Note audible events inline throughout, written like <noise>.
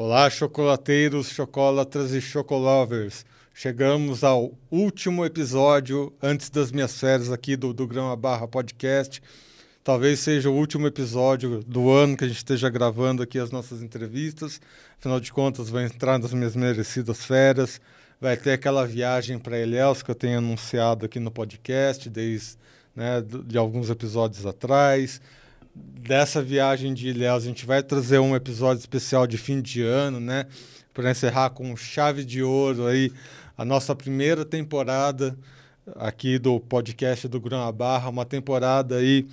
Olá, chocolateiros, chocolatras e chocolovers. Chegamos ao último episódio antes das minhas férias aqui do, do Grama Barra Podcast. Talvez seja o último episódio do ano que a gente esteja gravando aqui as nossas entrevistas. Afinal de contas, vou entrar nas minhas merecidas férias. Vai ter aquela viagem para Ilhéus que eu tenho anunciado aqui no podcast desde né, de alguns episódios atrás dessa viagem de Ilhéus, a gente vai trazer um episódio especial de fim de ano, né? Para encerrar com chave de ouro aí a nossa primeira temporada aqui do podcast do Grama Barra, uma temporada aí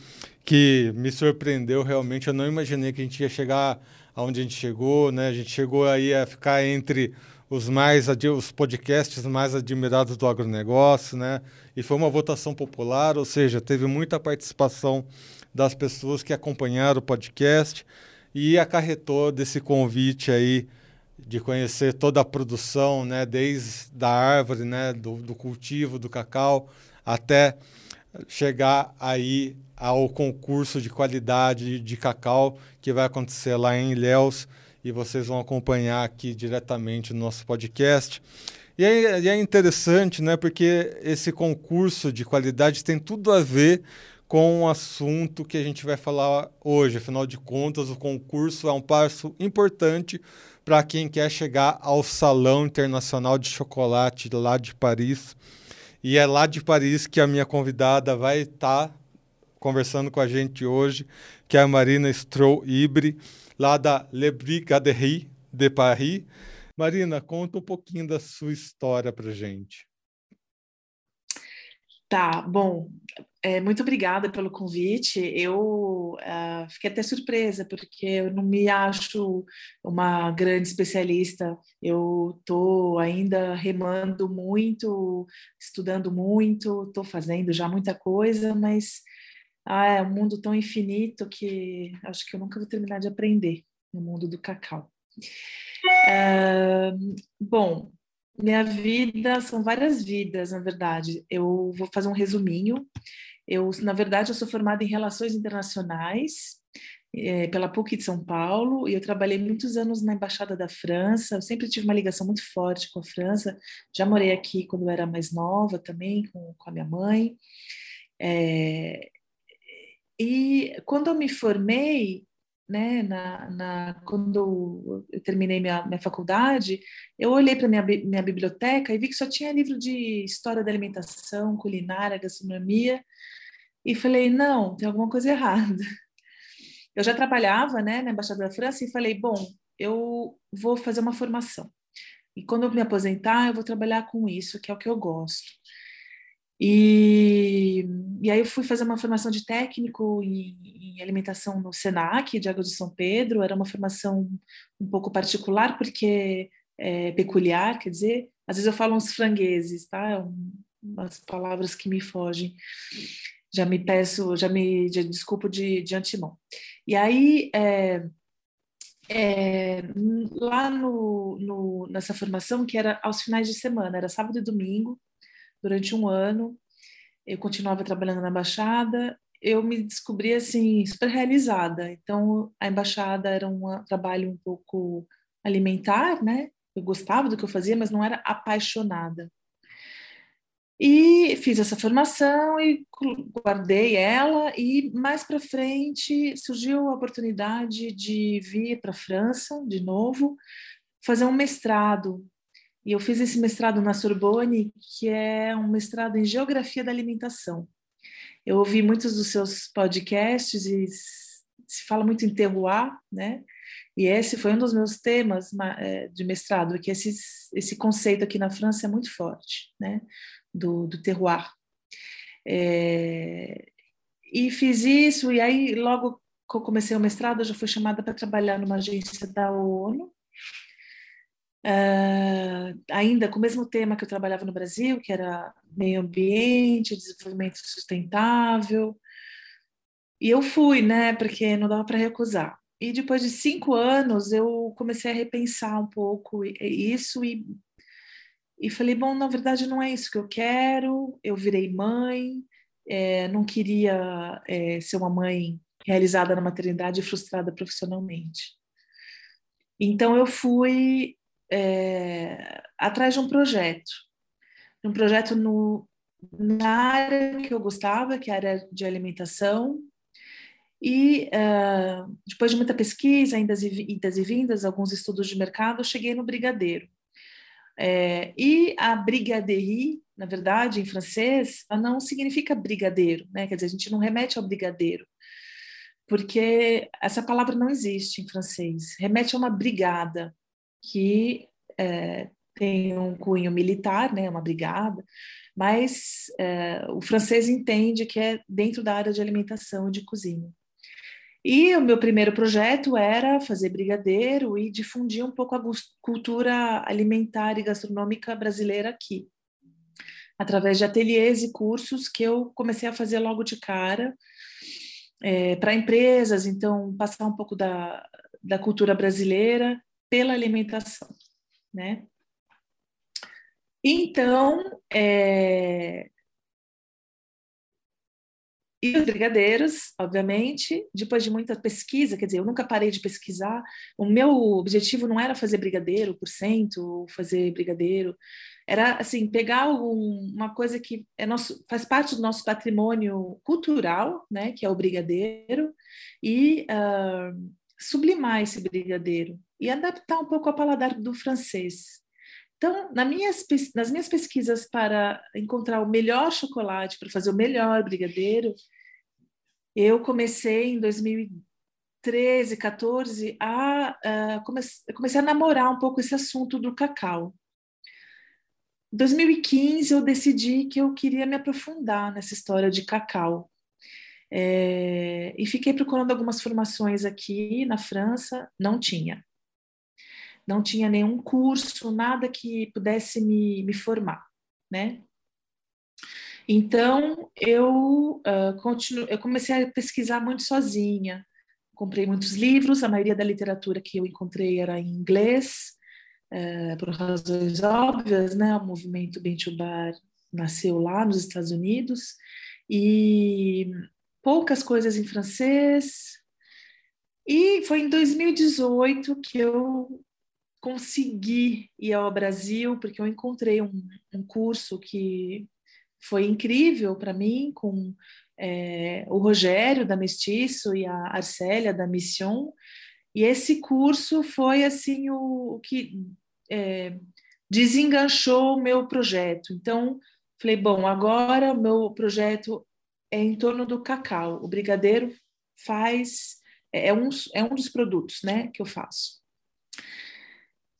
que me surpreendeu realmente. Eu não imaginei que a gente ia chegar aonde a gente chegou, né? A gente chegou aí a ficar entre os mais os podcasts mais admirados do agronegócio, né? E foi uma votação popular, ou seja, teve muita participação das pessoas que acompanharam o podcast e acarretou desse convite aí de conhecer toda a produção, né, desde da árvore, né, do, do cultivo do cacau até chegar aí ao concurso de qualidade de cacau que vai acontecer lá em Ilhéus e vocês vão acompanhar aqui diretamente no nosso podcast. E é, é interessante, né, porque esse concurso de qualidade tem tudo a ver com o assunto que a gente vai falar hoje. Afinal de contas, o concurso é um passo importante para quem quer chegar ao Salão Internacional de Chocolate lá de Paris. E é lá de Paris que a minha convidada vai estar tá conversando com a gente hoje, que é a Marina Stroh-Ibre, lá da Le Brigaderie de Paris. Marina, conta um pouquinho da sua história para gente. Tá, bom, é, muito obrigada pelo convite. Eu uh, fiquei até surpresa, porque eu não me acho uma grande especialista. Eu estou ainda remando muito, estudando muito, estou fazendo já muita coisa, mas ah, é um mundo tão infinito que acho que eu nunca vou terminar de aprender no mundo do cacau. Uh, bom, minha vida são várias vidas, na verdade. Eu vou fazer um resuminho. Eu, na verdade, eu sou formada em Relações Internacionais é, pela PUC de São Paulo e eu trabalhei muitos anos na Embaixada da França. Eu sempre tive uma ligação muito forte com a França. Já morei aqui quando eu era mais nova também, com, com a minha mãe. É, e quando eu me formei, né, na, na, quando eu terminei minha, minha faculdade, eu olhei para minha, minha biblioteca e vi que só tinha livro de história da alimentação, culinária, gastronomia, e falei, não, tem alguma coisa errada. Eu já trabalhava né, na Embaixada da França e falei, bom, eu vou fazer uma formação. E quando eu me aposentar, eu vou trabalhar com isso, que é o que eu gosto. E, e aí eu fui fazer uma formação de técnico em, em, alimentação no Senac de Águas de São Pedro. Era uma formação um pouco particular porque é peculiar, quer dizer, às vezes eu falo uns frangueses, tá? Umas palavras que me fogem. Já me peço, já me já desculpo de, de antemão. E aí é, é, lá no, no, nessa formação que era aos finais de semana, era sábado e domingo durante um ano. Eu continuava trabalhando na embaixada. Eu me descobri assim super realizada. Então a embaixada era um trabalho um pouco alimentar, né? Eu gostava do que eu fazia, mas não era apaixonada. E fiz essa formação e guardei ela e mais para frente surgiu a oportunidade de vir para a França de novo, fazer um mestrado e eu fiz esse mestrado na Sorbonne, que é um mestrado em Geografia da Alimentação. Eu ouvi muitos dos seus podcasts e se fala muito em terroir, né? E esse foi um dos meus temas é, de mestrado, que esse, esse conceito aqui na França é muito forte, né? Do, do terroir. É, e fiz isso, e aí logo que eu comecei o mestrado, eu já fui chamada para trabalhar numa agência da ONU, Uh, ainda com o mesmo tema que eu trabalhava no Brasil, que era meio ambiente, desenvolvimento sustentável. E eu fui, né, porque não dava para recusar. E depois de cinco anos, eu comecei a repensar um pouco isso e, e falei: bom, na verdade, não é isso que eu quero. Eu virei mãe, é, não queria é, ser uma mãe realizada na maternidade e frustrada profissionalmente. Então eu fui é, atrás de um projeto, um projeto no, na área que eu gostava, que era é de alimentação, e uh, depois de muita pesquisa, indas e, indas e vindas, alguns estudos de mercado, cheguei no brigadeiro. É, e a brigadeirie, na verdade, em francês, não significa brigadeiro, né? Quer dizer, a gente não remete ao brigadeiro, porque essa palavra não existe em francês. Remete a uma brigada que é, tem um cunho militar, né? Uma brigada, mas é, o francês entende que é dentro da área de alimentação e de cozinha. E o meu primeiro projeto era fazer brigadeiro e difundir um pouco a cultura alimentar e gastronômica brasileira aqui, através de ateliês e cursos que eu comecei a fazer logo de cara é, para empresas, então passar um pouco da, da cultura brasileira pela alimentação, né? Então, é, e os brigadeiros, obviamente, depois de muita pesquisa, quer dizer, eu nunca parei de pesquisar. O meu objetivo não era fazer brigadeiro por cento, fazer brigadeiro. Era, assim, pegar um, uma coisa que é nosso, faz parte do nosso patrimônio cultural, né, que é o brigadeiro, e uh, sublimar esse brigadeiro e adaptar um pouco ao paladar do francês. Então, nas minhas, nas minhas pesquisas para encontrar o melhor chocolate, para fazer o melhor brigadeiro, eu comecei em 2013, 14 a, a comecei, comecei a namorar um pouco esse assunto do cacau. Em 2015 eu decidi que eu queria me aprofundar nessa história de cacau. É, e fiquei procurando algumas formações aqui na França, não tinha. Não tinha nenhum curso, nada que pudesse me, me formar, né? Então, eu, uh, continuo, eu comecei a pesquisar muito sozinha. Comprei muitos livros, a maioria da literatura que eu encontrei era em inglês, uh, por razões óbvias, né? O movimento Bentubar nasceu lá nos Estados Unidos, e poucas coisas em francês. E foi em 2018 que eu consegui ir ao Brasil, porque eu encontrei um, um curso que foi incrível para mim, com é, o Rogério da Mestiço e a Arcélia da Mission. E esse curso foi assim o, o que é, desenganchou o meu projeto. Então, falei, bom, agora o meu projeto é em torno do cacau. O brigadeiro faz é, é um, é um dos produtos né, que eu faço.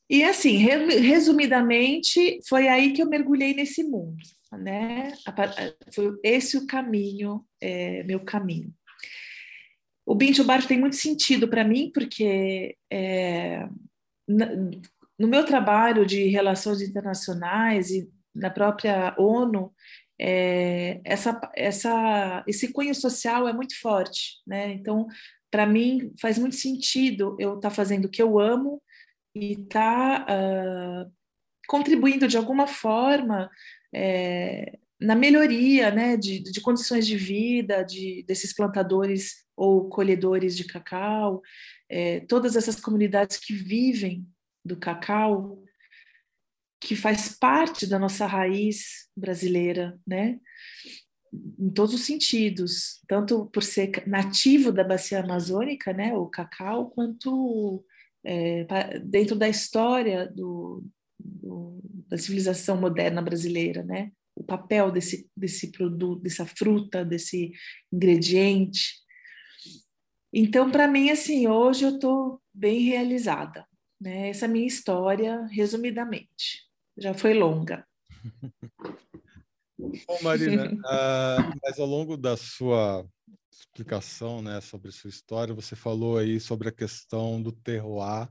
E assim, resumidamente, foi aí que eu mergulhei nesse mundo né? Foi esse o caminho, é, meu caminho. O Bintu Bar tem muito sentido para mim, porque é, no meu trabalho de relações internacionais e na própria ONU, é, essa, essa, esse cunho social é muito forte, né? Então, para mim, faz muito sentido eu estar tá fazendo o que eu amo e estar tá, uh, contribuindo de alguma forma é, na melhoria né, de, de, condições de vida de, desses plantadores ou colhedores de cacau, é, todas essas comunidades que vivem do cacau, que faz parte da nossa raiz brasileira, né? em todos os sentidos, tanto por ser nativo da bacia amazônica, né, o cacau, quanto é, dentro da história do, do, da civilização moderna brasileira, né? O papel desse, desse produto, dessa fruta, desse ingrediente. Então, para mim, assim, hoje eu estou bem realizada. Né? Essa é a minha história, resumidamente. Já foi longa. Bom, Marina, uh, <laughs> mas ao longo da sua explicação né, sobre sua história, você falou aí sobre a questão do terroir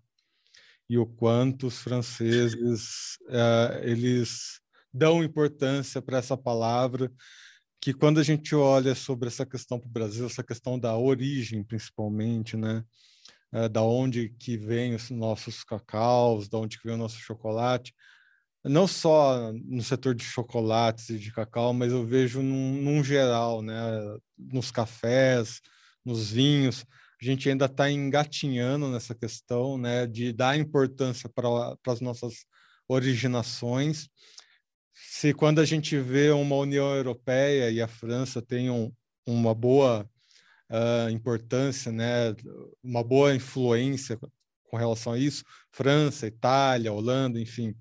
e o quanto os franceses uh, eles dão importância para essa palavra que quando a gente olha sobre essa questão para o Brasil, essa questão da origem principalmente, né, uh, da onde que vem os nossos cacaus, da onde que vem o nosso chocolate, não só no setor de chocolates e de cacau, mas eu vejo num, num geral, né, nos cafés, nos vinhos, a gente ainda está engatinhando nessa questão, né, de dar importância para as nossas originações. Se quando a gente vê uma União Europeia e a França tenham uma boa uh, importância, né, uma boa influência com relação a isso, França, Itália, Holanda, enfim,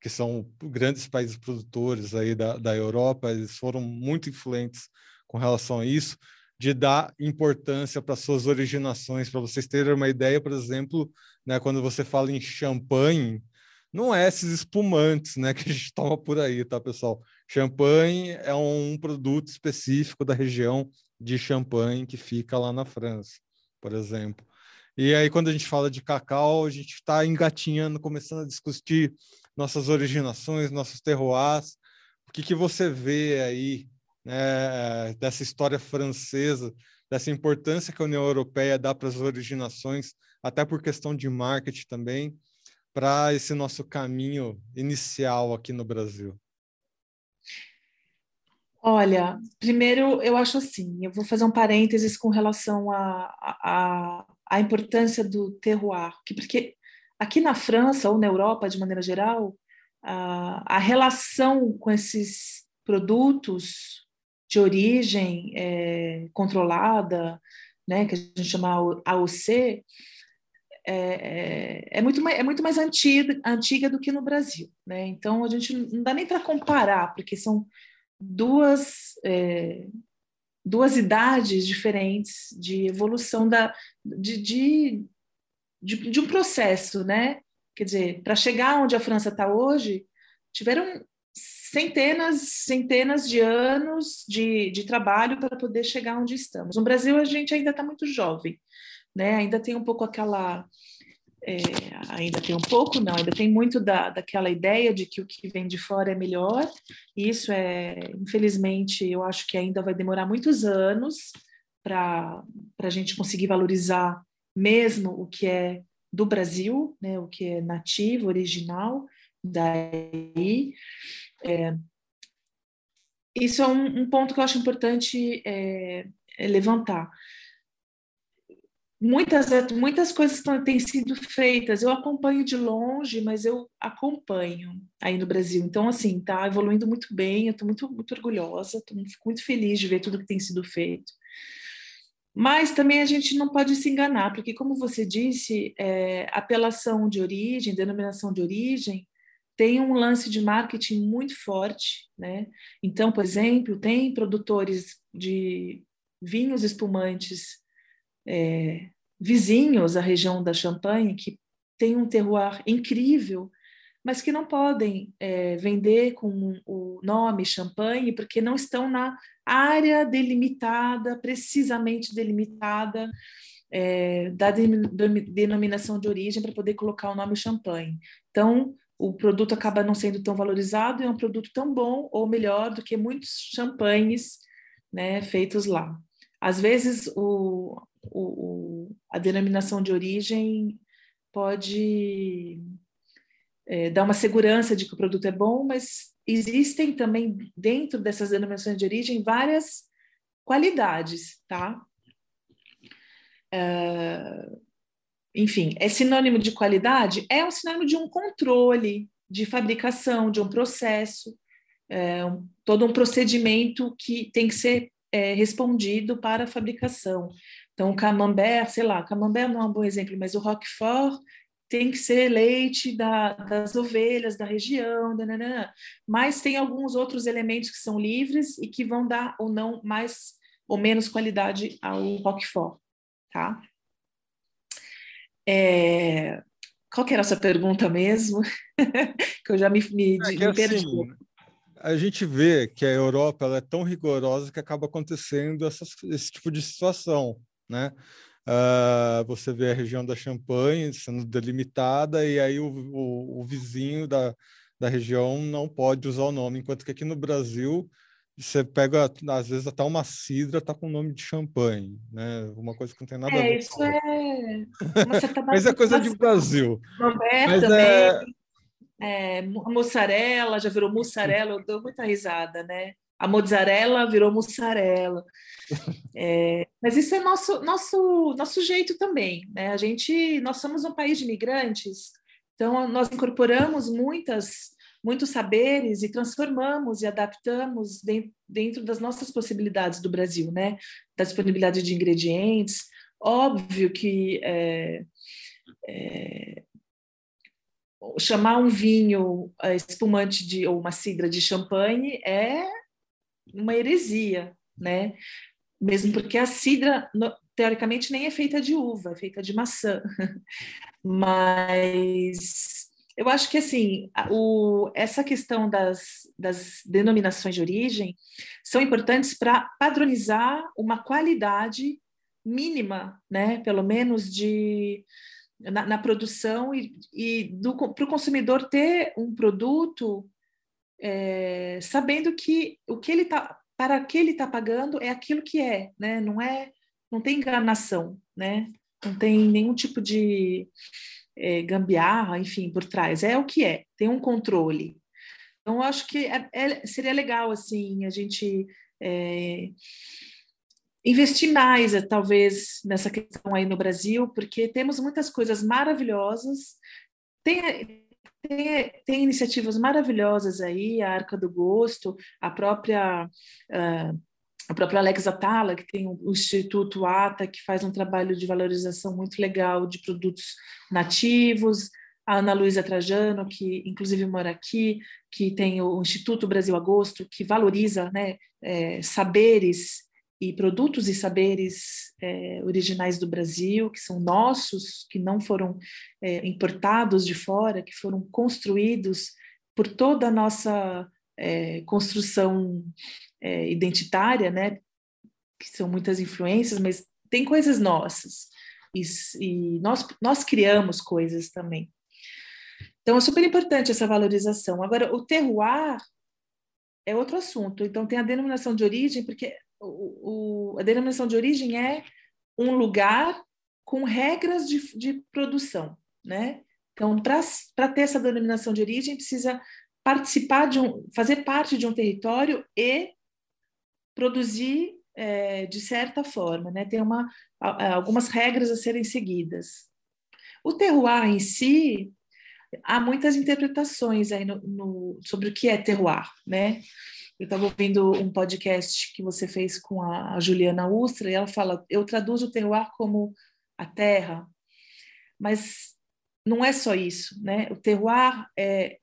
que são grandes países produtores aí da, da Europa, eles foram muito influentes com relação a isso, de dar importância para suas originações, para vocês terem uma ideia, por exemplo, né, quando você fala em champanhe, não é esses espumantes, né, <laughs> que a gente toma por aí, tá, pessoal? Champanhe é um produto específico da região de Champagne que fica lá na França, por exemplo. E aí, quando a gente fala de cacau, a gente está engatinhando, começando a discutir nossas originações, nossos terroirs. O que, que você vê aí né, dessa história francesa, dessa importância que a União Europeia dá para as originações, até por questão de marketing também, para esse nosso caminho inicial aqui no Brasil? Olha, primeiro eu acho assim, eu vou fazer um parênteses com relação à a, a, importância do terroir, que porque aqui na França ou na Europa de maneira geral, a, a relação com esses produtos de origem é, controlada, né, que a gente chama AOC, é, é, é, muito, mais, é muito mais antiga, antiga do que no Brasil. Né? Então, a gente não dá nem para comparar, porque são duas, é, duas idades diferentes de evolução da, de, de, de, de um processo, né? Quer dizer, para chegar onde a França está hoje, tiveram centenas, centenas de anos de, de trabalho para poder chegar onde estamos. No Brasil, a gente ainda está muito jovem, né? ainda tem um pouco aquela é, ainda tem um pouco, não, ainda tem muito da, daquela ideia de que o que vem de fora é melhor. Isso é, infelizmente, eu acho que ainda vai demorar muitos anos para a gente conseguir valorizar mesmo o que é do Brasil, né, o que é nativo, original. Daí, é, isso é um, um, ponto que eu acho importante é, é levantar muitas, muitas coisas têm sido feitas. Eu acompanho de longe, mas eu acompanho aí no Brasil. Então, assim, tá evoluindo muito bem. Eu estou muito, muito orgulhosa, estou muito feliz de ver tudo que tem sido feito. Mas também a gente não pode se enganar, porque, como você disse, é, apelação de origem, denominação de origem, tem um lance de marketing muito forte, né? Então, por exemplo, tem produtores de vinhos espumantes é, vizinhos à região da Champagne que tem um terroir incrível, mas que não podem é, vender com o nome Champagne porque não estão na área delimitada, precisamente delimitada é, da denominação de origem para poder colocar o nome Champagne. Então, o produto acaba não sendo tão valorizado e é um produto tão bom ou melhor do que muitos champanhes né, feitos lá. Às vezes, o, o, a denominação de origem pode é, dar uma segurança de que o produto é bom, mas existem também dentro dessas denominações de origem várias qualidades, tá? É, enfim, é sinônimo de qualidade? É um sinônimo de um controle de fabricação, de um processo, é, um, todo um procedimento que tem que ser é, respondido para a fabricação. Então, o camembert, sei lá, camembert não é um bom exemplo, mas o roquefort tem que ser leite da, das ovelhas da região, dananana. mas tem alguns outros elementos que são livres e que vão dar ou não mais ou menos qualidade ao roquefort, tá? É... Qual que era a sua pergunta mesmo? <laughs> que eu já me, me, é me perdi. Assim, a gente vê que a Europa ela é tão rigorosa que acaba acontecendo essas, esse tipo de situação né? Uh, você vê a região da Champagne sendo delimitada e aí o, o, o, vizinho da, da região não pode usar o nome, enquanto que aqui no Brasil você pega, às vezes, até uma cidra tá com o nome de champanhe, né? Uma coisa que não tem nada é, a ver. Isso é... <laughs> Mas é coisa de Brasil. Mas também. É... É, mussarela, já virou mussarela, eu dou muita risada, né? A mozzarella virou mussarela. <laughs> É, mas isso é nosso, nosso, nosso jeito também. Né? A gente, nós somos um país de imigrantes, então nós incorporamos muitas, muitos saberes e transformamos e adaptamos dentro, dentro das nossas possibilidades do Brasil, né? Da disponibilidade de ingredientes. Óbvio que é, é, chamar um vinho é, espumante de ou uma cidra de champanhe é uma heresia, né? Mesmo porque a cidra teoricamente nem é feita de uva, é feita de maçã. <laughs> Mas eu acho que assim, o, essa questão das, das denominações de origem são importantes para padronizar uma qualidade mínima, né? Pelo menos de na, na produção e, e para o consumidor ter um produto é, sabendo que o que ele tá para que ele está pagando é aquilo que é, né? Não é, não tem enganação, né? Não tem nenhum tipo de é, gambiarra, enfim, por trás. É o que é. Tem um controle. Então, eu acho que é, é, seria legal assim a gente é, investir mais, talvez, nessa questão aí no Brasil, porque temos muitas coisas maravilhosas. Tem, tem, tem iniciativas maravilhosas aí, a Arca do Gosto, a própria. Uh, a própria Alex Atala, que tem o Instituto ATA, que faz um trabalho de valorização muito legal de produtos nativos, a Ana Luísa Trajano, que inclusive mora aqui, que tem o Instituto Brasil Agosto, que valoriza né, é, saberes e produtos e saberes é, originais do Brasil, que são nossos, que não foram é, importados de fora, que foram construídos por toda a nossa é, construção é, identitária, né? Que são muitas influências, mas tem coisas nossas e, e nós nós criamos coisas também. Então é super importante essa valorização. Agora o terroir é outro assunto. Então tem a denominação de origem, porque o, a denominação de origem é um lugar com regras de, de produção, né? Então, para ter essa denominação de origem, precisa participar de um, fazer parte de um território e produzir é, de certa forma, né? Tem uma, algumas regras a serem seguidas. O terroir em si, há muitas interpretações aí no, no, sobre o que é terroir, né? Eu estava ouvindo um podcast que você fez com a, Juliana Ustra e ela fala: eu traduzo o terroir como a terra, mas não é só isso, né? O terroir é,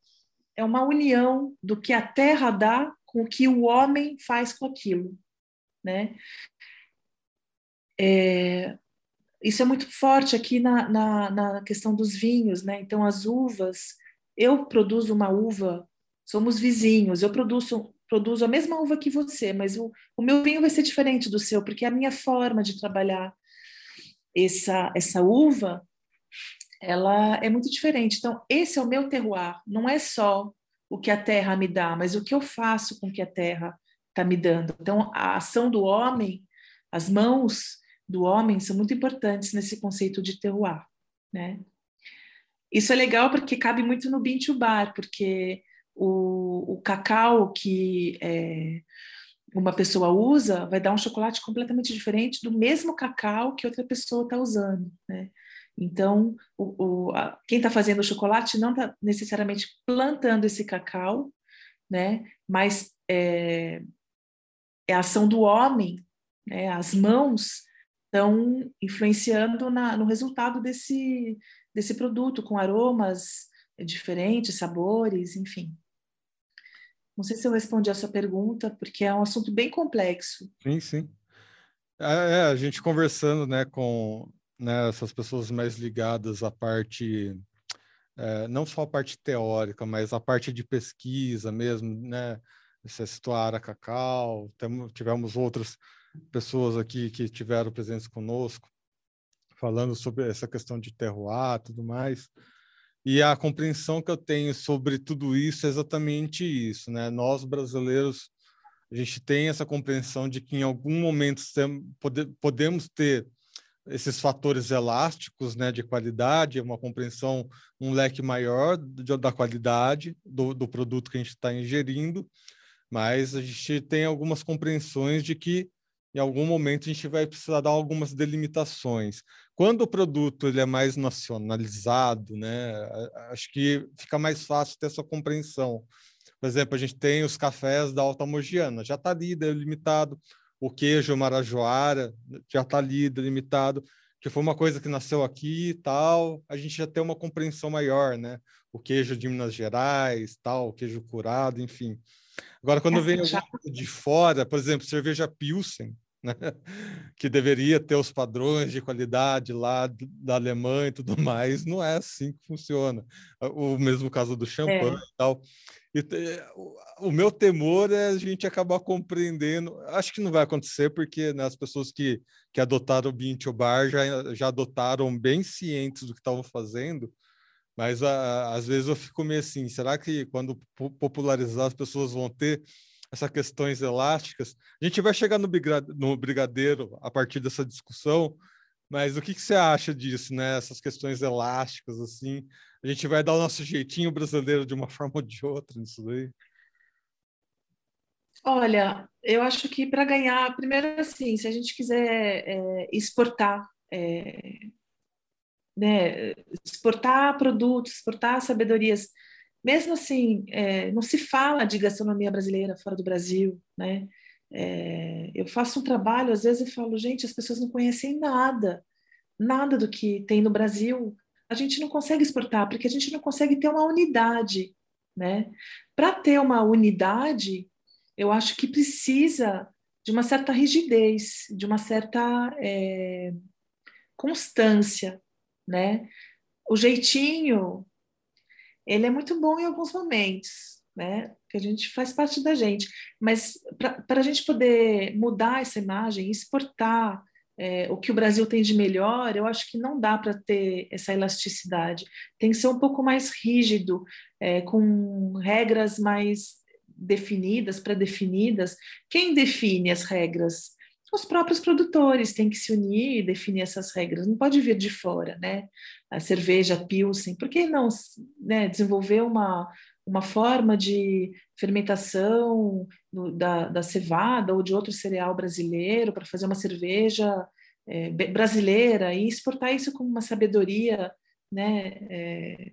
é uma união do que a terra dá com o que o homem faz com aquilo, né? É, isso é muito forte aqui na, na, na questão dos vinhos, né? Então, as uvas, eu produzo uma uva, somos vizinhos, eu produzo produzo a mesma uva que você, mas o, o meu vinho vai ser diferente do seu, porque a minha forma de trabalhar essa, essa uva, ela é muito diferente. Então, esse é o meu terroir, não é só o que a terra me dá, mas o que eu faço com o que a terra está me dando. Então, a ação do homem, as mãos do homem são muito importantes nesse conceito de terroir, né? Isso é legal porque cabe muito no Bintu Bar, porque o, o cacau que é, uma pessoa usa vai dar um chocolate completamente diferente do mesmo cacau que outra pessoa está usando, né? Então, o, o, a, quem está fazendo o chocolate não está necessariamente plantando esse cacau, né? Mas é, é a ação do homem, né? As mãos estão influenciando na, no resultado desse desse produto com aromas diferentes, sabores, enfim. Não sei se eu respondi a sua pergunta, porque é um assunto bem complexo. Sim, sim. É, é a gente conversando né, com né, essas pessoas mais ligadas à parte, é, não só a parte teórica, mas a parte de pesquisa mesmo, né? Essa Situara Cacau, tivemos outras pessoas aqui que tiveram presença conosco, falando sobre essa questão de terroir tudo mais. E a compreensão que eu tenho sobre tudo isso é exatamente isso, né? Nós brasileiros, a gente tem essa compreensão de que em algum momento podemos ter esses fatores elásticos, né, de qualidade, uma compreensão, um leque maior da qualidade do, do produto que a gente está ingerindo, mas a gente tem algumas compreensões de que em algum momento a gente vai precisar dar algumas delimitações. Quando o produto ele é mais nacionalizado, né, acho que fica mais fácil ter essa compreensão. Por exemplo, a gente tem os cafés da Alta Mogiana, já está ali delimitado, o queijo marajoara já está ali delimitado, que foi uma coisa que nasceu aqui e tal, a gente já tem uma compreensão maior, né? O queijo de Minas Gerais, tal, o queijo curado, enfim. Agora, quando vem já... de fora, por exemplo, cerveja Pilsen, né? <laughs> que deveria ter os padrões de qualidade lá da Alemanha e tudo mais, não é assim que funciona. O mesmo caso do champanhe é. e tal. E, o meu temor é a gente acabar compreendendo. Acho que não vai acontecer, porque né, as pessoas que, que adotaram o Bint Bar já, já adotaram bem cientes do que estavam fazendo. Mas a, às vezes eu fico meio assim: será que quando popularizar as pessoas vão ter essas questões elásticas? A gente vai chegar no, no brigadeiro a partir dessa discussão, mas o que, que você acha disso, né? Essas questões elásticas, assim, a gente vai dar o nosso jeitinho brasileiro de uma <laughs> forma ou de outra nisso daí? Olha, eu acho que para ganhar, primeiro assim, se a gente quiser é, exportar é, né, exportar produtos, exportar sabedorias. Mesmo assim, é, não se fala de gastronomia brasileira fora do Brasil, né? É, eu faço um trabalho, às vezes eu falo, gente, as pessoas não conhecem nada, nada do que tem no Brasil. A gente não consegue exportar porque a gente não consegue ter uma unidade, né? Para ter uma unidade, eu acho que precisa de uma certa rigidez, de uma certa é, constância, né? O jeitinho, ele é muito bom em alguns momentos, né? Que a gente faz parte da gente, mas para a gente poder mudar essa imagem, exportar é, o que o Brasil tem de melhor, eu acho que não dá para ter essa elasticidade. Tem que ser um pouco mais rígido, é, com regras mais definidas, pré-definidas. Quem define as regras? Os próprios produtores têm que se unir e definir essas regras, não pode vir de fora, né? A cerveja, Pilsen, por que não né, desenvolver uma, uma forma de fermentação no, da, da cevada ou de outro cereal brasileiro para fazer uma cerveja é, brasileira e exportar isso como uma sabedoria né, é,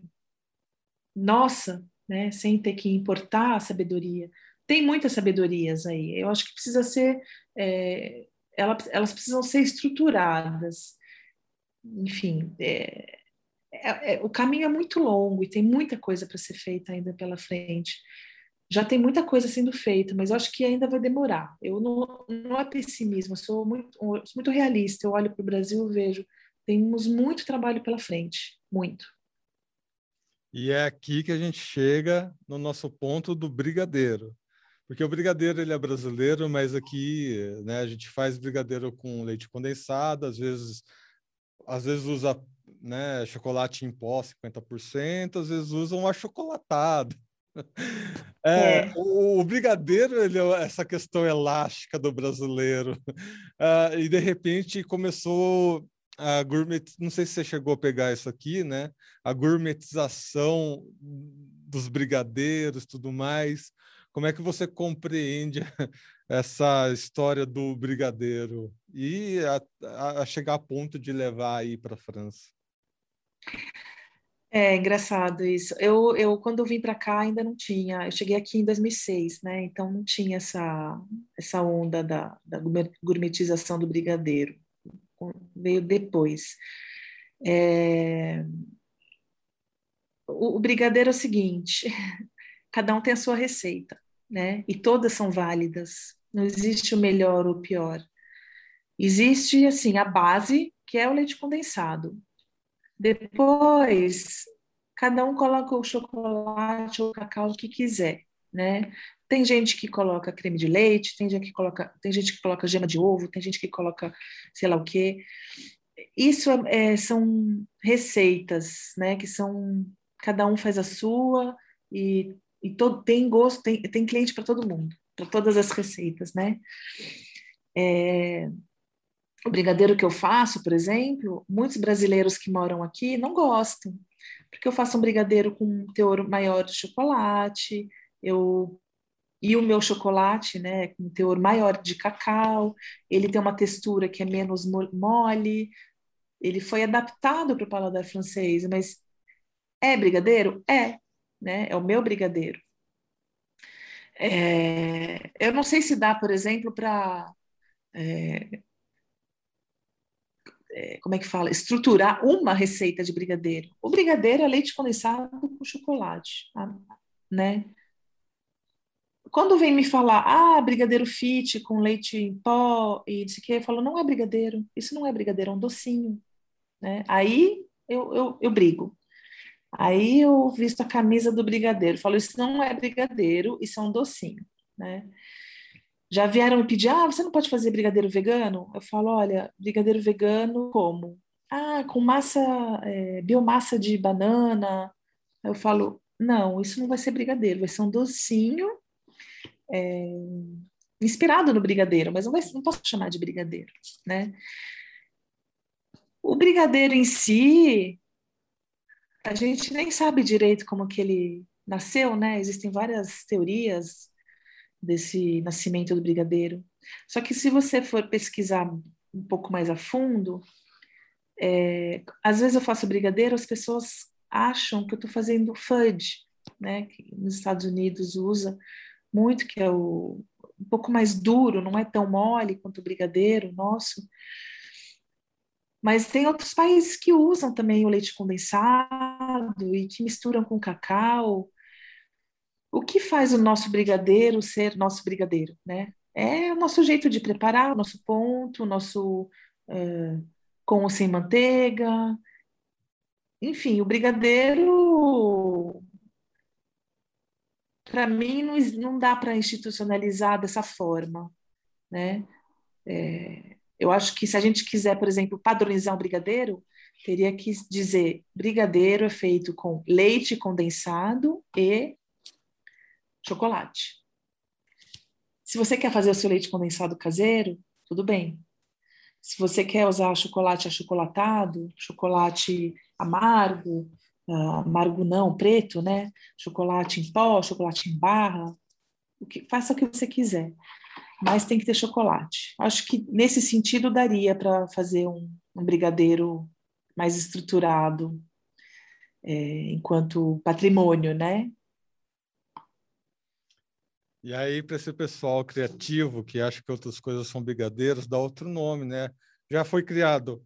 nossa, né, sem ter que importar a sabedoria tem muitas sabedorias aí. Eu acho que precisa ser, é, elas, elas precisam ser estruturadas. Enfim, é, é, é, o caminho é muito longo e tem muita coisa para ser feita ainda pela frente. Já tem muita coisa sendo feita, mas eu acho que ainda vai demorar. Eu não, não é pessimismo, eu sou muito, eu sou muito realista. Eu olho para o Brasil e vejo temos muito trabalho pela frente, muito. E é aqui que a gente chega no nosso ponto do brigadeiro. Porque o brigadeiro ele é brasileiro, mas aqui né, a gente faz brigadeiro com leite condensado, às vezes, às vezes usa né, chocolate em pó 50%, às vezes usa um achocolatado. <laughs> É, é. O, o, brigadeiro, ele é essa questão elástica do brasileiro. Uh, <laughs> e de repente começou a gourmet, não sei se você chegou a pegar isso aqui, né? A gourmetização dos brigadeiros, tudo mais. Como é que você compreende <laughs> essa história do brigadeiro e a, a chegar a ponto de levar aí para a França? É engraçado isso. Eu, eu quando eu vim para cá ainda não tinha. Eu cheguei aqui em 2006, né? Então não tinha essa essa onda da, da gourmetização do brigadeiro. Veio depois. É... O, o brigadeiro é o seguinte: <laughs> cada um tem a sua receita né? E todas são válidas. Não existe o melhor ou o pior. Existe assim a base, que é o leite condensado. Depois, cada um coloca o chocolate ou o cacau que quiser, né? Tem gente que coloca creme de leite, tem gente que coloca, tem gente que coloca gema de ovo, tem gente que coloca sei lá o quê. Isso é, é são receitas, né? Que são cada um faz a sua e e todo, tem gosto, tem, tem cliente para todo mundo, para todas as receitas, né? É, o brigadeiro que eu faço, por exemplo, muitos brasileiros que moram aqui não gostam, porque eu faço um brigadeiro com um teor maior de chocolate, eu e o meu chocolate, né, com teor maior de cacau, ele tem uma textura que é menos mole, ele foi adaptado para o paladar francês, mas é brigadeiro? É, né? É o meu brigadeiro. É, eu não sei se dá, por exemplo, para é, é, como é que fala? Estruturar uma receita de brigadeiro. O brigadeiro é leite condensado com chocolate, né? quando vem me falar, ah, brigadeiro fit com leite em pó e disse que, eu falo, não é brigadeiro, isso não é brigadeiro, é um docinho, né? Aí eu, eu, eu brigo. Aí eu visto a camisa do brigadeiro, falo, isso não é brigadeiro, isso é um docinho, né? Já vieram me pedir, ah, você não pode fazer brigadeiro vegano? Eu falo, olha, brigadeiro vegano como? Ah, com massa, é, biomassa de banana. Eu falo, não, isso não vai ser brigadeiro, vai ser um docinho é, inspirado no brigadeiro, mas não, vai, não posso chamar de brigadeiro, né? O brigadeiro em si, a gente nem sabe direito como que ele nasceu, né? Existem várias teorias desse nascimento do brigadeiro. Só que se você for pesquisar um pouco mais a fundo, é, às vezes eu faço brigadeiro, as pessoas acham que eu estou fazendo fudge, né? Que nos Estados Unidos usa muito, que é o um pouco mais duro, não é tão mole quanto o brigadeiro nosso. Mas tem outros países que usam também o leite condensado e que misturam com cacau. O que faz o nosso brigadeiro ser nosso brigadeiro, né? É o nosso jeito de preparar, o nosso ponto, o nosso uh, com ou sem manteiga. Enfim, o brigadeiro para mim, não, não dá para institucionalizar dessa forma, né? É, eu acho que se a gente quiser, por exemplo, padronizar um brigadeiro, teria que dizer brigadeiro é feito com leite condensado e chocolate. Se você quer fazer o seu leite condensado caseiro, tudo bem. Se você quer usar chocolate achocolatado, chocolate amargo, uh, amargo não, preto, né? Chocolate em pó, chocolate em barra, o que, faça o que você quiser, mas tem que ter chocolate. Acho que nesse sentido daria para fazer um, um, brigadeiro mais estruturado é, enquanto patrimônio, né? E aí, para esse pessoal criativo que acha que outras coisas são brigadeiros, dá outro nome, né? Já foi criado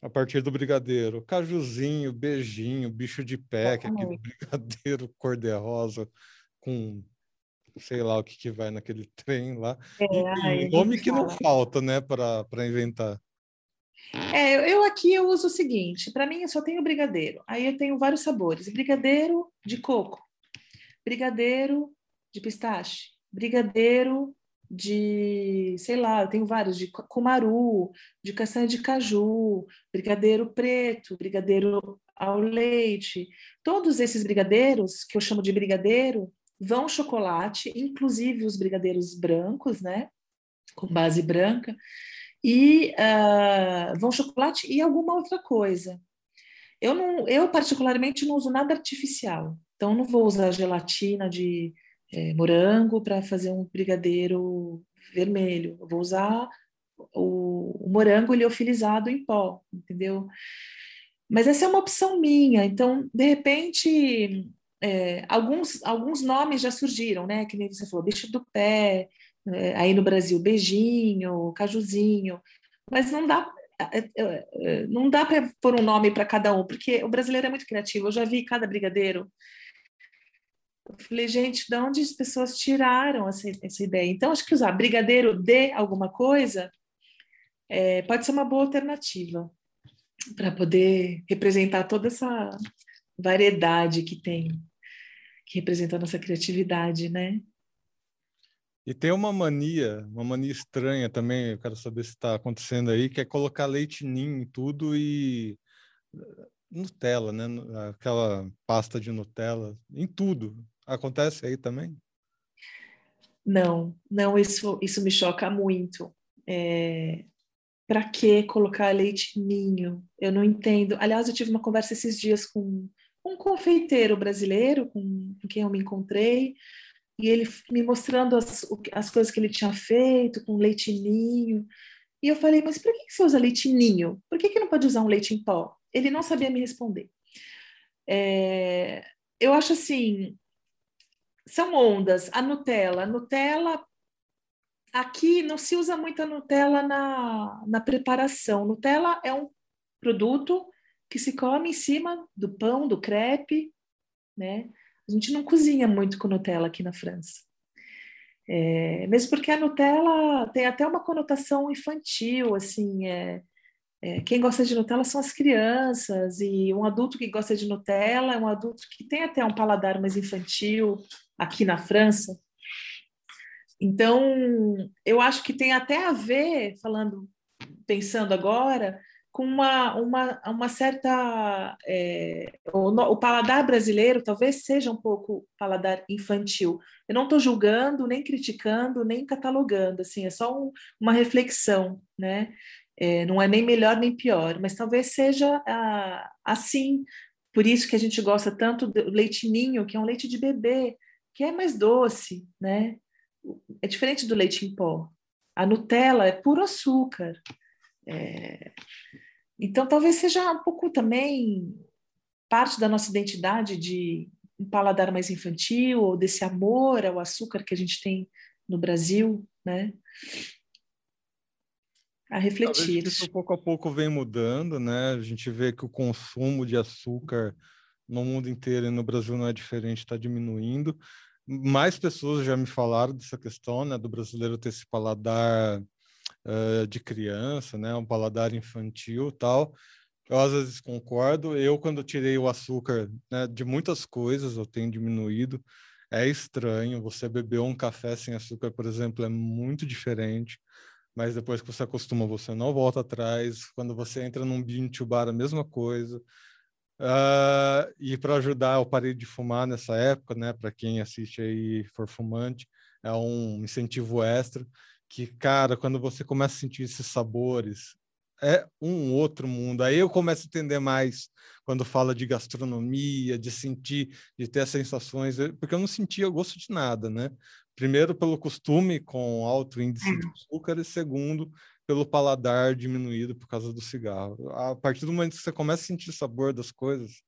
a partir do brigadeiro. Cajuzinho, beijinho, bicho de pé, que é aquele <laughs> brigadeiro cor-de-rosa com sei lá o que, que vai naquele <laughs> trem lá. É, e, nome que não falta, né, para inventar. É, eu aqui eu uso o seguinte, para mim eu só tenho brigadeiro. Aí eu tenho vários sabores: brigadeiro de coco, brigadeiro de pistache, brigadeiro de, sei lá, eu tenho vários, de cumaru, de castanha de caju, brigadeiro preto, brigadeiro ao leite. Todos esses brigadeiros, que eu chamo de brigadeiro, vão chocolate, inclusive os brigadeiros brancos, né, com base branca, e uh, vão chocolate e alguma outra coisa. Eu, não, eu particularmente não uso nada artificial, então não vou usar gelatina de é, morango para fazer um brigadeiro vermelho. Eu vou usar o, o morango liofilizado em pó, entendeu? Mas essa é uma opção minha. Então, de repente, é, alguns, alguns nomes já surgiram, né? Que nem você falou, bicho do pé, é, aí no Brasil, beijinho, cajuzinho. Mas não dá, é, é, é, não dá para pôr um nome para cada um, porque o brasileiro é muito criativo. Eu já vi cada brigadeiro eu falei, gente, de onde as pessoas tiraram essa, essa ideia? Então, acho que usar brigadeiro de alguma coisa é, pode ser uma boa alternativa para poder representar toda essa variedade que tem, que representa a nossa criatividade, né? E tem uma mania, uma mania estranha também, eu quero saber se está acontecendo aí, que é colocar leite ninho em tudo e eh, Nutella, né? Aquela pasta de Nutella, em tudo. Acontece aí também? Não, não, isso, isso me choca muito. É, Para que colocar leite ninho? Eu não entendo. Aliás, eu tive uma conversa esses dias com um confeiteiro brasileiro, com, quem eu me encontrei, e ele me mostrando as, as coisas que ele tinha feito com leitinho. E eu falei, mas por que você usa leitinho? Por que, que não pode usar um leite em pó? Ele não sabia me responder. É, eu acho assim, são ondas. A Nutella, a Nutella aqui não se usa muito a Nutella na, na preparação. Nutella é um produto que se come em cima do pão, do crepe, né? A gente não cozinha muito com Nutella aqui na França. É, mesmo porque a Nutella tem até uma conotação infantil, assim, é, é, quem gosta de Nutella são as crianças, e um adulto que gosta de Nutella é um adulto que tem até um paladar mais infantil aqui na França. Então, eu acho que tem até a ver, falando, pensando agora, com uma, uma, uma certa. É, o, o, paladar brasileiro talvez seja um pouco paladar infantil. Eu não estou julgando, nem criticando, nem catalogando, assim, é só um, uma reflexão, né? É, não é nem melhor nem pior, mas talvez seja ah, assim. Por isso que a gente gosta tanto do leite ninho, que é um leite de bebê, que é mais doce, né? É diferente do leite em pó. A Nutella é puro açúcar. É... Então, talvez seja um pouco também parte da nossa identidade de um paladar mais infantil, ou desse amor ao açúcar que a gente tem no Brasil, né? A refletir. Isso pouco a pouco vem mudando, né? A gente vê que o consumo de açúcar no mundo inteiro e no Brasil não é diferente, está diminuindo. Mais pessoas já me falaram dessa questão, né, do brasileiro ter esse paladar uh, de criança, né? Um paladar infantil tal. Eu às vezes concordo. Eu, quando tirei o açúcar né, de muitas coisas, eu tenho diminuído. É estranho. Você beber um café sem açúcar, por exemplo, é muito diferente. Mas depois que você acostuma, você não volta atrás. Quando você entra num to bar, a mesma coisa. Uh, e para ajudar, eu parei de fumar nessa época, né? Para quem assiste aí for fumante, é um incentivo extra que, cara, quando você começa a sentir esses sabores, é um outro mundo. Aí eu começo a entender mais quando fala de gastronomia, de sentir, de ter as sensações, porque eu não sentia gosto de nada, né? Primeiro, pelo costume com alto índice de uhum. açúcar, e segundo, pelo paladar diminuído por causa do cigarro. A partir do momento que você começa a sentir o sabor das coisas,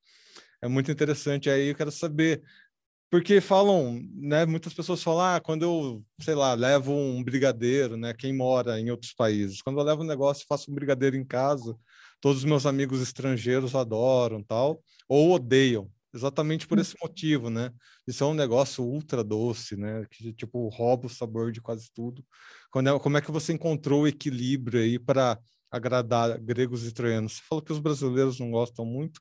é muito interessante. Aí eu quero saber porque falam, né, muitas pessoas falam, ah, quando eu, sei lá, levo um brigadeiro, né, quem mora em outros países, quando eu levo um negócio e faço um brigadeiro em casa, todos os meus amigos estrangeiros adoram, tal, ou odeiam, exatamente por esse motivo, né? Isso é um negócio ultra doce, né, que tipo rouba o sabor de quase tudo. Quando é, como é que você encontrou o equilíbrio aí para agradar gregos e troianos? Você falou que os brasileiros não gostam muito,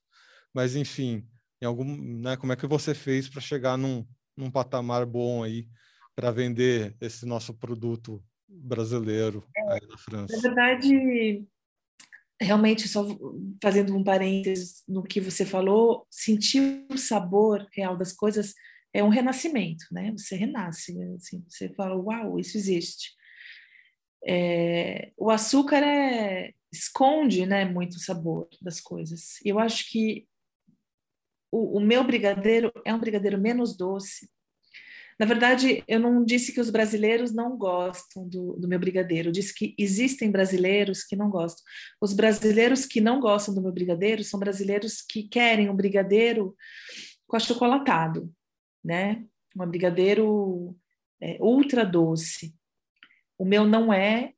mas enfim, em algum, né, como é que você fez para chegar num, num patamar bom aí para vender esse nosso produto brasileiro é, na França? Na verdade, realmente só fazendo um parênteses no que você falou, sentir o sabor real das coisas é um renascimento, né? Você renasce, né? assim, você fala, uau, isso existe. É, o açúcar é, esconde, né, muito o sabor das coisas. Eu acho que o, o meu brigadeiro é um brigadeiro menos doce. Na verdade, eu não disse que os brasileiros não gostam do, do, meu brigadeiro, eu disse que existem brasileiros que não gostam. Os brasileiros que não gostam do meu brigadeiro são brasileiros que querem um brigadeiro com achocolatado, né? Um brigadeiro é, ultra doce. O meu não é,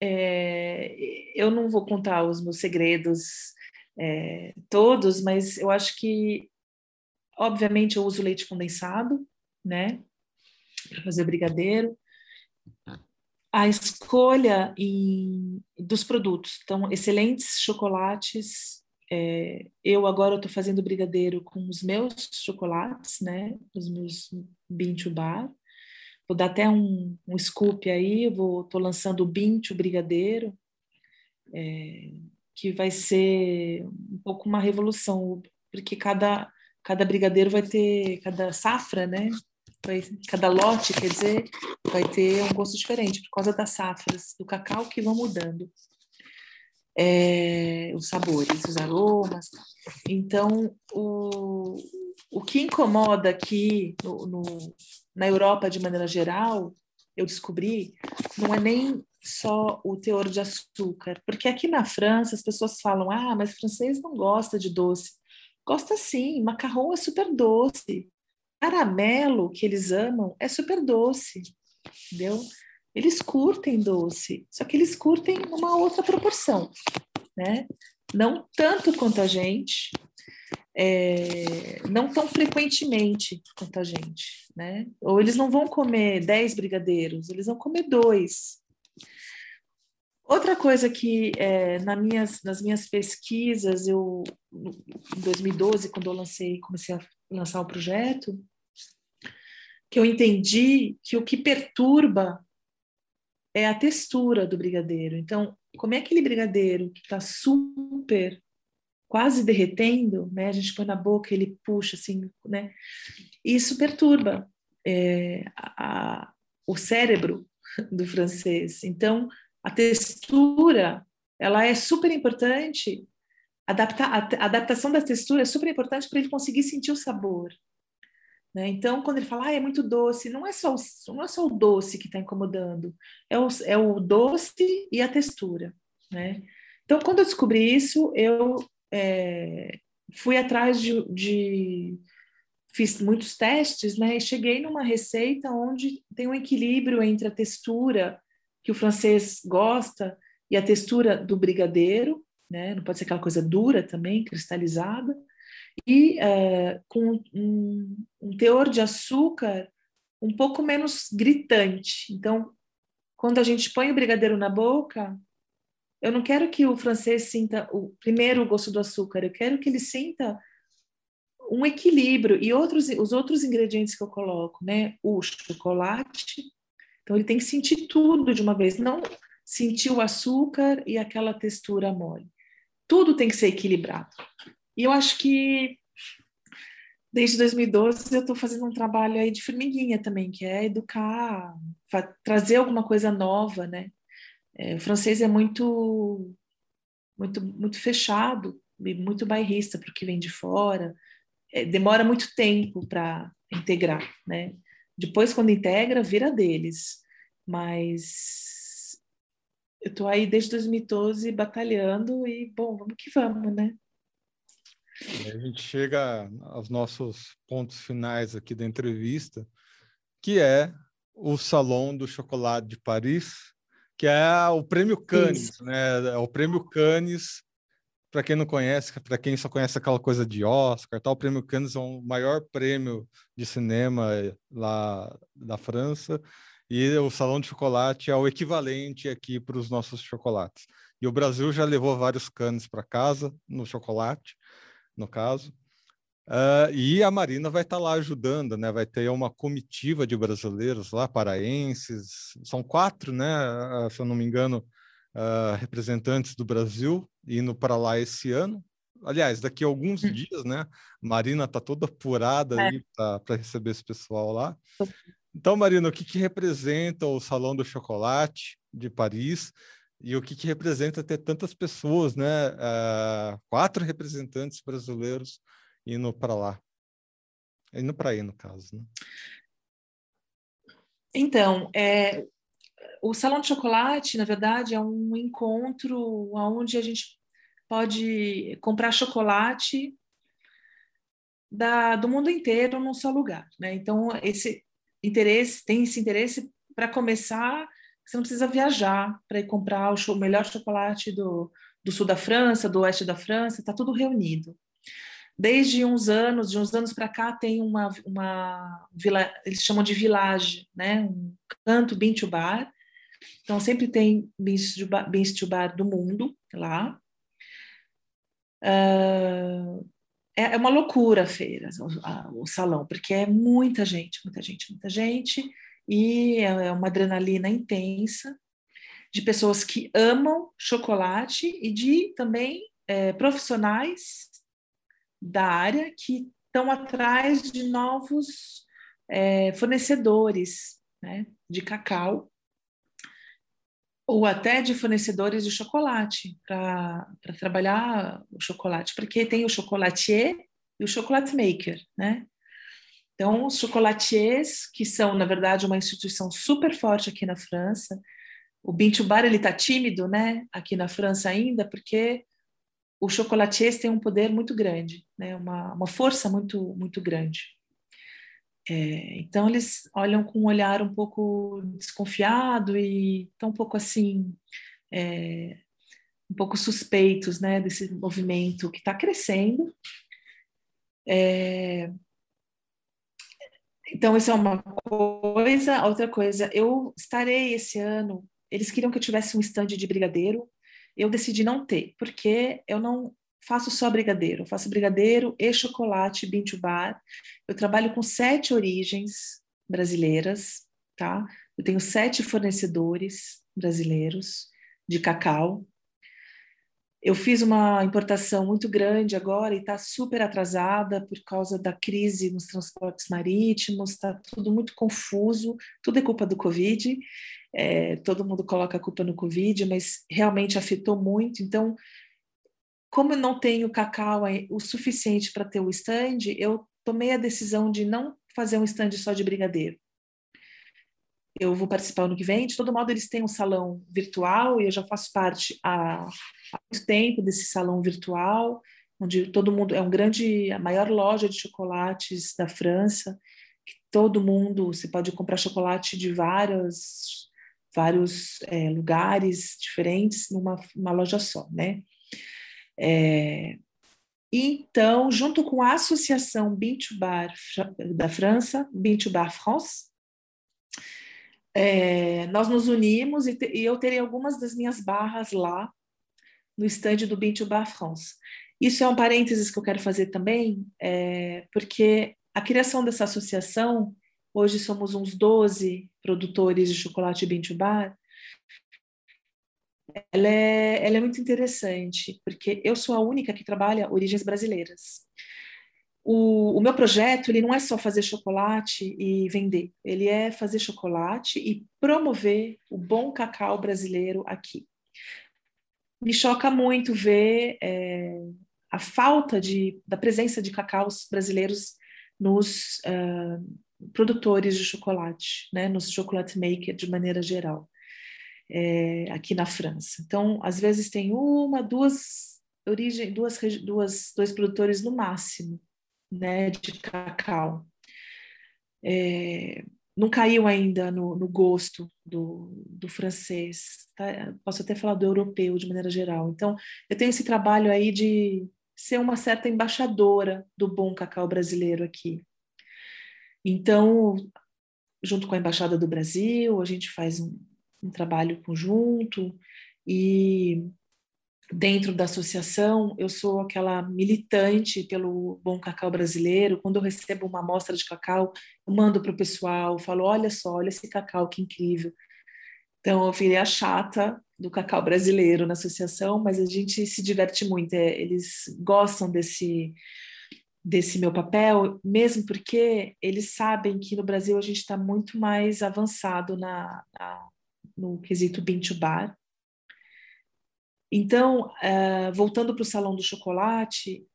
é. Eu não vou contar os meus segredos é, todos, mas eu acho que, obviamente, eu uso leite condensado, né, para fazer brigadeiro. A escolha em, dos produtos, então, excelentes chocolates. É, eu agora estou fazendo brigadeiro com os meus chocolates, né, os meus Bintu Bar. Vou dar até um, um scoop aí, estou lançando o Bintu Brigadeiro. É, que vai ser um pouco uma revolução, porque cada, cada brigadeiro vai ter, cada safra, né? Vai, cada lote, quer dizer, vai ter um gosto diferente, por causa das safras do cacau que vão mudando. É, os sabores, os aromas. Então, o, o que incomoda aqui no, no, na Europa de maneira geral, eu descobri, não é nem só o teor de açúcar, porque aqui na França as pessoas falam: ah, mas francês não gosta de doce. Gosta sim, macarrão é super doce. Caramelo, que eles amam, é super doce, entendeu? Eles curtem doce, só que eles curtem numa outra proporção, né? Não tanto quanto a gente, é, não tão frequentemente quanto a gente, né? Ou eles não vão comer 10 brigadeiros, eles vão comer dois. Outra coisa que é, na minhas, nas minhas pesquisas, eu, em 2012, quando eu lancei, comecei a lançar o projeto, que eu entendi que o que perturba é a textura do brigadeiro. Então, como é aquele brigadeiro que está super quase derretendo, né? A gente põe na boca, ele puxa assim, né? Isso perturba é, a, o cérebro do francês. Então, a textura, ela é super importante. A adaptação da textura é super importante para ele conseguir sentir o sabor. Né? Então, quando ele fala, ah, é muito doce, não é só o, não é só o doce que está incomodando, é o, é o doce e a textura. Né? Então, quando eu descobri isso, eu é, fui atrás de, de, fiz muitos testes, né? E cheguei numa receita onde tem um equilíbrio entre a textura que o francês gosta e a textura do brigadeiro, né? Não pode ser aquela coisa dura também, cristalizada, e é, com um, um teor de açúcar um pouco menos gritante. Então, quando a gente põe o brigadeiro na boca, eu não quero que o francês sinta o primeiro o gosto do açúcar, eu quero que ele sinta um equilíbrio e outros os outros ingredientes que eu coloco, né? O chocolate. Então ele tem que sentir tudo de uma vez, não sentir o açúcar e aquela textura mole. Tudo tem que ser equilibrado. E eu acho que desde 2012 eu estou fazendo um trabalho aí de formiguinha também, que é educar, trazer alguma coisa nova, né? É, o francês é muito, muito, muito fechado, muito bairrista para o que vem de fora. É, demora muito tempo para integrar, né? Depois, quando integra, vira deles. Mas eu estou aí desde 2012 batalhando e, bom, vamos que vamos, né? A gente chega aos nossos pontos finais aqui da entrevista, que é o Salão do Chocolate de Paris, que é o Prêmio Cannes, Isso. né? É o Prêmio Cannes, para quem não conhece, para quem só conhece aquela coisa de Oscar, tal, o Prêmio Cannes é o maior prêmio de cinema lá da França, e o Salão de Chocolate é o equivalente aqui para os nossos chocolates. E o Brasil já levou vários Cannes para casa no chocolate, no caso. Uh, e a Marina vai estar tá lá ajudando, né? Vai ter uma comitiva de brasileiros lá, paraenses, são quatro, né? Uh, se eu não me engano, uh, representantes do Brasil indo para lá esse ano. Aliás, daqui a alguns hum. dias, né? Marina está toda apurada é. para receber esse pessoal lá. Então, Marina, o que, que representa o Salão do Chocolate de Paris? E o que, que representa ter tantas pessoas, né? quatro representantes brasileiros indo para lá. Indo para aí, no caso, né? Então, é, o Salão de Chocolate, na verdade, é um encontro onde a gente pode comprar chocolate da, do mundo inteiro num só lugar. Né? Então, esse interesse, tem esse interesse para começar, você não precisa viajar para ir comprar o, o melhor chocolate do, do sul da França, do oeste da França, está tudo reunido desde uns anos, de uns anos para cá, tem uma, uma vila, eles chamam de village, né? Um canto Bintu Bar. Então sempre tem Bintu Bar do mundo lá. Uh, é, uma loucura a feira, o, o, salão, porque é muita gente, muita gente, muita gente, e é, é uma adrenalina intensa de pessoas que amam chocolate e de também é, profissionais da área que estão atrás de novos é, fornecedores né, de cacau ou até de fornecedores de chocolate para trabalhar o chocolate, porque tem o chocolatier, e o chocolate maker, né? Então, os chocolatiers, que são, na verdade, uma instituição super forte aqui na França, o Bintu Bar ele está tímido, né, aqui na França ainda, porque os chocolatiers têm um poder muito grande, né, uma, uma força muito muito grande. É, então eles olham com um olhar um pouco desconfiado e estão um pouco assim, é, um pouco suspeitos, né, desse movimento que está crescendo. É, então, isso é uma coisa. Outra coisa, eu estarei esse ano. Eles queriam que eu tivesse um stand de brigadeiro. Eu decidi não ter, porque eu não faço só brigadeiro. Faço brigadeiro e chocolate Bintu Bar. Eu trabalho com sete origens brasileiras, tá? Eu tenho sete fornecedores brasileiros de cacau. Eu fiz uma importação muito grande agora e está super atrasada por causa da crise nos transportes marítimos, está tudo muito confuso, tudo é culpa do Covid, é, todo mundo coloca a culpa no Covid, mas realmente afetou muito. Então, como eu não tenho cacau o suficiente para ter o stand, eu tomei a decisão de não fazer um stand só de brigadeiro. Eu vou participar ano que vem. De todo modo, eles têm um salão virtual e eu já faço parte há, há muito tempo desse salão virtual, onde todo mundo é um grande, a maior loja de chocolates da França. Que todo mundo, você pode comprar chocolate de vários, vários é, lugares diferentes numa uma loja só, né? É, então, junto com a Associação Bintu Bar da França, Bintu Bar France, é, nós nos unimos e, te, e, eu terei algumas das minhas barras lá no estande do Bintu Bar France. Isso é um parênteses que eu quero fazer também, é, porque a criação dessa associação, hoje somos uns 12 produtores de chocolate Bintu Bar, ela é, ela é muito interessante, porque eu sou a única que trabalha origens brasileiras o, o, meu projeto ele não é só fazer chocolate e vender, ele é fazer chocolate e promover o bom cacau brasileiro aqui. Me choca muito ver é, a falta de, da presença de cacaus brasileiros nos uh, produtores de chocolate, né, nos chocolate maker de maneira geral, é, aqui na França. Então, às vezes tem uma, duas origem, duas, duas, dois produtores no máximo né, de cacau. É, não caiu ainda no, no gosto do, do francês, tá? posso até falar do europeu de maneira geral. Então, eu tenho esse trabalho aí de ser uma certa embaixadora do bom cacau brasileiro aqui. Então, junto com a Embaixada do Brasil, a gente faz um, um trabalho conjunto e dentro da associação, eu sou aquela militante pelo bom cacau brasileiro. Quando eu recebo uma amostra de cacau, eu mando para o pessoal, falo: olha só, olha esse cacau, que incrível. Então, eu virei a chata do cacau brasileiro na associação, mas a gente se diverte muito. É, eles gostam desse desse meu papel, mesmo porque eles sabem que no Brasil a gente está muito mais avançado na, na no quesito bean to bar, então, uh, voltando para o Salão do Chocolate,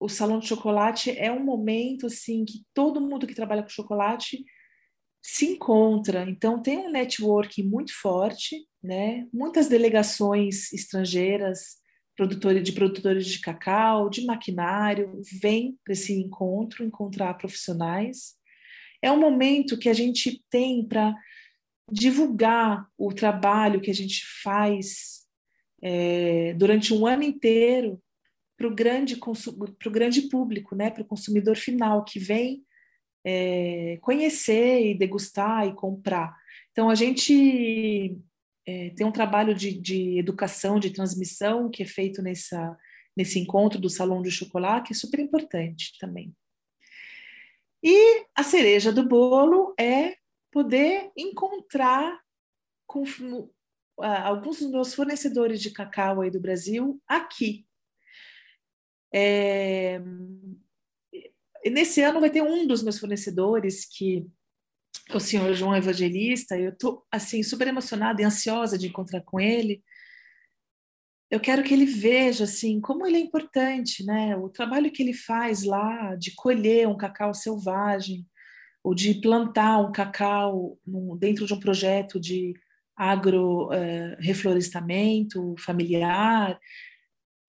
o Salão do Chocolate é um momento assim que todo mundo que trabalha com chocolate se encontra. Então, tem um networking muito forte, né? muitas delegações estrangeiras produtores, de produtores de cacau, de maquinário, vêm para esse encontro, encontrar profissionais. É um momento que a gente tem para divulgar o trabalho que a gente faz é, durante um ano inteiro para o grande, grande público, né, para o consumidor final que vem é, conhecer e degustar e comprar. Então, a gente é, tem um trabalho de, de, educação, de transmissão que é feito nessa, nesse encontro do Salão de Chocolate, que é super importante também. E a cereja do bolo é poder encontrar com, alguns dos meus fornecedores de cacau aí do Brasil aqui. É, nesse ano vai ter um dos meus fornecedores que o senhor João Evangelista, eu estou assim super emocionada e ansiosa de encontrar com ele, eu quero que ele veja assim como ele é importante, né? O trabalho que ele faz lá de colher um cacau selvagem ou de plantar um cacau dentro de um projeto de agro uh, reflorestamento familiar.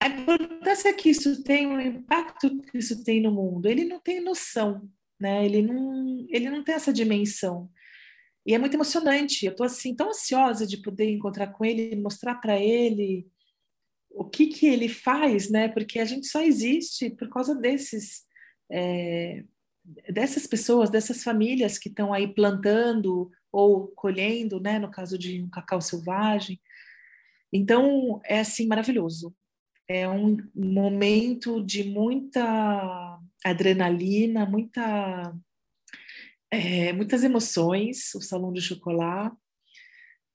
A importância que isso tem, o impacto que isso tem no mundo, ele não tem noção, né? Ele não, ele não tem essa dimensão. E é muito emocionante. Eu estou assim tão ansiosa de poder encontrar com ele, mostrar para ele o que que ele faz, né? Porque a gente só existe por causa desses é, dessas pessoas, dessas famílias que estão aí plantando ou colhendo, né? No caso de um cacau selvagem. Então é assim maravilhoso. É um momento de muita adrenalina, muita é, muitas emoções, o salão de chocolate.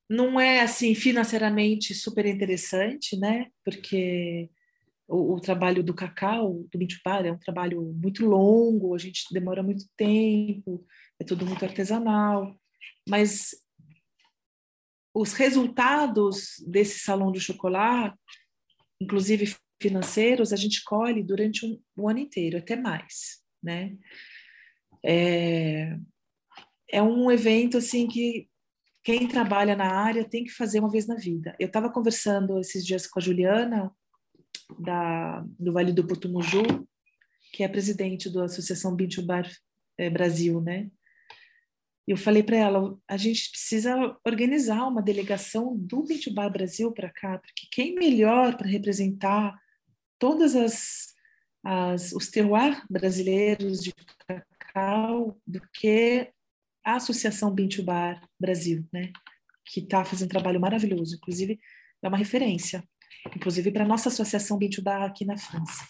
Não é assim financeiramente super interessante, né? Porque o, o trabalho do cacau, do Mintupar, é um trabalho muito longo, a gente demora muito tempo, é tudo muito artesanal, mas os resultados desse salão de chocolate, inclusive financeiros, a gente colhe durante um, um ano inteiro, até mais, né? É, é um evento assim que quem trabalha na área tem que fazer uma vez na vida. Eu estava conversando esses dias com a Juliana da, do Vale do Putumuju, que é presidente da Associação Bintubar é, Brasil, né? Eu falei para ela, a gente precisa organizar uma delegação do Bintubar Brasil para cá, porque quem melhor para representar todas as, as os terroirs brasileiros de cacau do que a Associação Bintubar Brasil, né? Que está fazendo um trabalho maravilhoso, inclusive é uma referência, inclusive para a nossa Associação Bintubar aqui na França.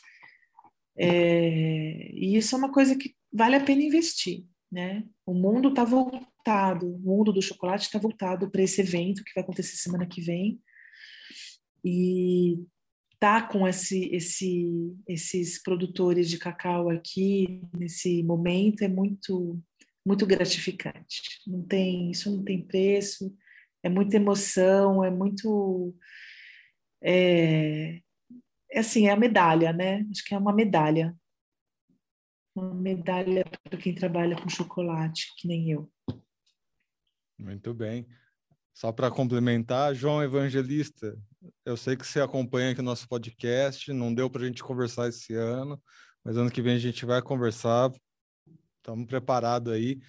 É, e isso é uma coisa que vale a pena investir, né? O mundo está voltado, o mundo do chocolate está voltado para esse evento que vai acontecer semana que vem. E tá com esse, esse, esses produtores de cacau aqui nesse momento é muito muito gratificante. Não tem isso não tem preço. É muita emoção, é muito é, é assim é a medalha, né? Acho que é uma medalha, uma medalha para quem trabalha com chocolate, que nem eu. Muito bem. Só para complementar, João Evangelista, eu sei que você acompanha aqui o nosso podcast, não deu para a gente conversar esse ano, mas ano que vem a gente vai conversar, estamos preparados aí.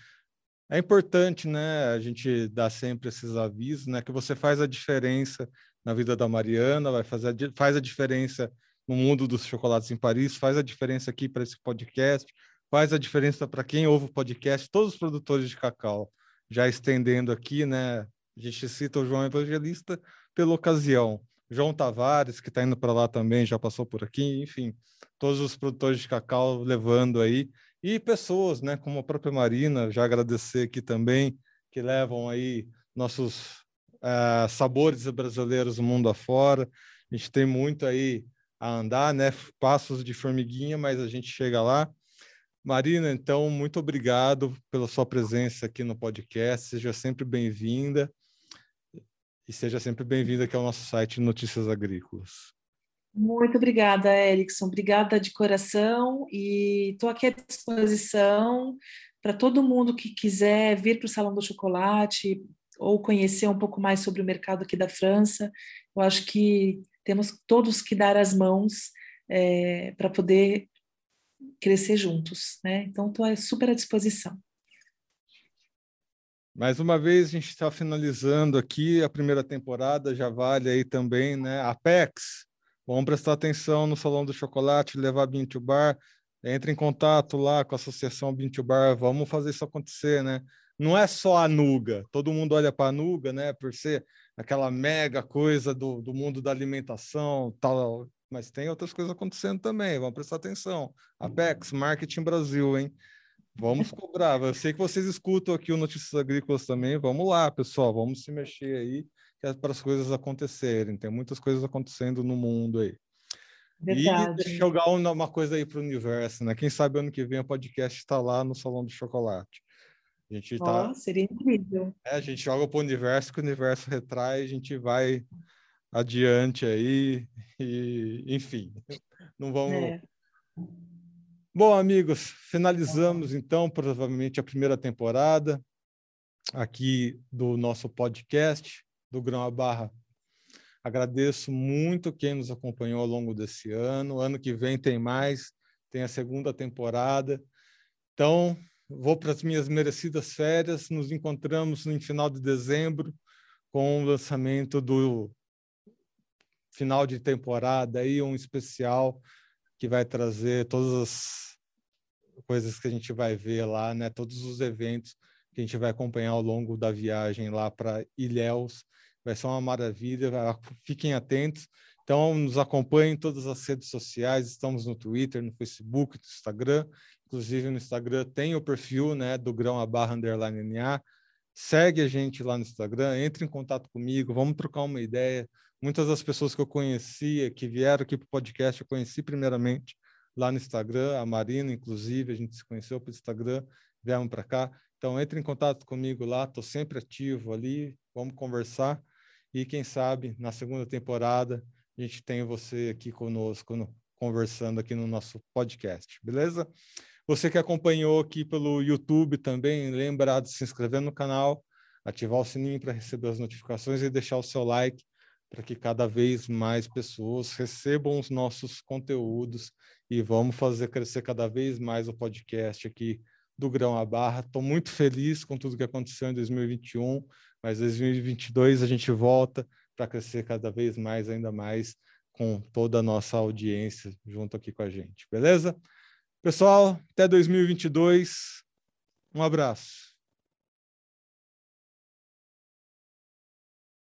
É importante, né, a gente dar sempre esses avisos, né, que você faz a diferença na vida da Mariana, vai fazer faz a diferença no mundo dos chocolates em Paris, faz a diferença aqui para esse podcast, faz a diferença para quem ouve o podcast, todos os produtores de cacau, já estendendo aqui, né, a gente cita o João Evangelista pela ocasião. João Tavares, que está indo para lá também, já passou por aqui, enfim, todos os produtores de cacau levando aí, e pessoas, né, como a própria Marina, já agradecer aqui também, que levam aí nossos uh, sabores brasileiros do mundo afora. A gente tem muito aí a andar, né, passos de formiguinha, mas a gente chega lá. Marina, então, muito obrigado pela sua presença aqui no podcast, seja sempre bem-vinda e seja sempre bem-vinda aqui ao nosso site Notícias Agrícolas. Muito obrigada, Erickson. Obrigada de coração e estou aqui à disposição para todo mundo que quiser vir para o Salão do Chocolate ou conhecer um pouco mais sobre o mercado aqui da França. Eu acho que temos todos que dar as mãos é, para poder crescer juntos, né? Então, estou super à disposição. Mais uma vez, a gente está finalizando aqui a primeira temporada, já vale aí também, né? Apex, vamos prestar atenção no Salão do Chocolate, levar Bean to Bar, entre em contato lá com a Associação Bean to Bar, vamos fazer isso acontecer, né? Não é só a Nuga, todo mundo olha para a Nuga, né? Por ser aquela mega coisa do, do mundo da alimentação, tal, mas tem outras coisas acontecendo também, vamos prestar atenção. Apex, Marketing Brasil, hein? Vamos <laughs> cobrar. Eu sei que vocês escutam aqui o Notícias Agrícolas também. Vamos lá, pessoal, vamos se mexer aí é para as coisas acontecerem. Tem muitas coisas acontecendo no mundo aí. Verdade. E jogar uma coisa aí para o universo, né? Quem sabe ano que vem o podcast está lá no Salão do Chocolate. A gente tá. Oh, seria incrível. É, a gente joga para o universo, que o universo retrai, a gente vai adiante aí, e, enfim, não vamos. É. Bom, amigos, finalizamos então provavelmente a primeira temporada aqui do nosso podcast do Grão a Barra. Agradeço muito quem nos acompanhou ao longo desse ano. Ano que vem tem mais, tem a segunda temporada. Então, vou para as minhas merecidas férias. Nos encontramos no final de dezembro com o lançamento do final de temporada aí um especial que vai trazer todas as coisas que a gente vai ver lá, né? Todos os eventos que a gente vai acompanhar ao longo da viagem lá para Ilhéus. Vai ser uma maravilha. Fiquem atentos. Então, nos acompanhem em todas as redes sociais. Estamos no Twitter, no Facebook, no Instagram. Inclusive, no Instagram tem o perfil né, do Grão a Barra Underline NA. Segue a gente lá no Instagram, entre em contato comigo, vamos trocar uma ideia. Muitas das pessoas que eu conhecia, que vieram aqui para o podcast, eu conheci primeiramente lá no Instagram, a Marina, inclusive, a gente se conheceu pelo Instagram, vieram para cá. Então, entre em contato comigo lá, estou sempre ativo ali, vamos conversar. E quem sabe, na segunda temporada, a gente tem você aqui conosco, no, conversando aqui no nosso podcast, beleza? Você que acompanhou aqui pelo YouTube também, lembrar de se inscrever no canal, ativar o sininho para receber as notificações e deixar o seu like para que cada vez mais pessoas recebam os nossos conteúdos e vamos fazer crescer cada vez mais o podcast aqui do Grão à Barra. Estou muito feliz com tudo que aconteceu em 2021, mas em 2022 a gente volta para crescer cada vez mais, ainda mais com toda a nossa audiência junto aqui com a gente, beleza? Pessoal, até 2022. Um abraço.